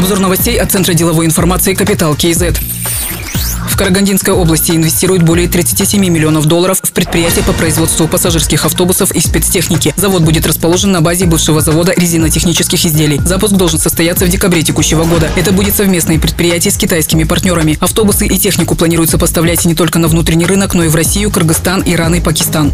Обзор новостей от Центра деловой информации «Капитал КИЗ». В Карагандинской области инвестируют более 37 миллионов долларов в предприятие по производству пассажирских автобусов и спецтехники. Завод будет расположен на базе бывшего завода резинотехнических изделий. Запуск должен состояться в декабре текущего года. Это будет совместное предприятие с китайскими партнерами. Автобусы и технику планируется поставлять не только на внутренний рынок, но и в Россию, Кыргызстан, Иран и Пакистан.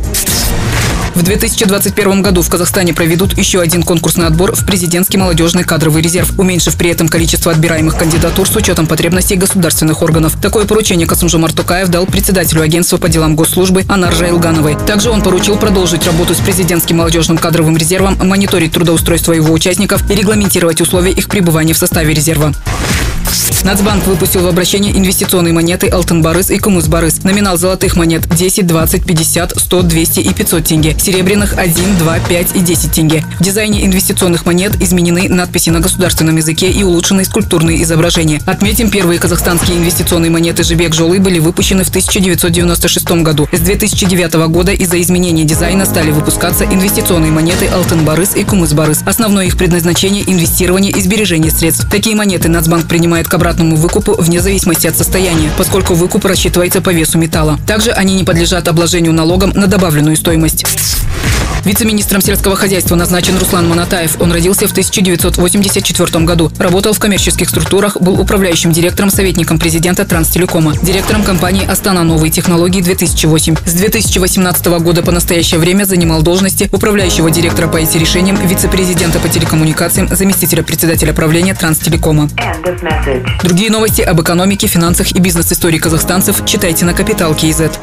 В 2021 году в Казахстане проведут еще один конкурсный отбор в президентский молодежный кадровый резерв, уменьшив при этом количество отбираемых кандидатур с учетом потребностей государственных органов. Такое поручение Касымжумар Токаев дал председателю агентства по делам госслужбы Анаржа Илгановой. Также он поручил продолжить работу с президентским молодежным кадровым резервом, мониторить трудоустройство его участников и регламентировать условия их пребывания в составе резерва. Нацбанк выпустил в обращение инвестиционные монеты «Алтын Барыс» и «Кумыс Барыс». Номинал золотых монет 10, 20, 50, 100, 200 и 500 тенге. Серебряных 1, 2, 5 и 10 тенге. В дизайне инвестиционных монет изменены надписи на государственном языке и улучшены скульптурные изображения. Отметим, первые казахстанские инвестиционные монеты «Жибек Жолы» были выпущены в 1996 году. С 2009 года из-за изменения дизайна стали выпускаться инвестиционные монеты «Алтын Барыс» и «Кумыс Барыс». Основное их предназначение – инвестирование и сбережение средств. Такие монеты Нацбанк принимает к обратному обратному выкупу вне зависимости от состояния, поскольку выкуп рассчитывается по весу металла. Также они не подлежат обложению налогом на добавленную стоимость. Вице-министром сельского хозяйства назначен Руслан Манатаев. Он родился в 1984 году. Работал в коммерческих структурах, был управляющим директором, советником президента Транстелекома, директором компании «Астана Новые технологии 2008». С 2018 года по настоящее время занимал должности управляющего директора по IT-решениям, вице-президента по телекоммуникациям, заместителя председателя правления Транстелекома. Другие новости об экономике, финансах и бизнес-истории казахстанцев читайте на Капитал Киезет.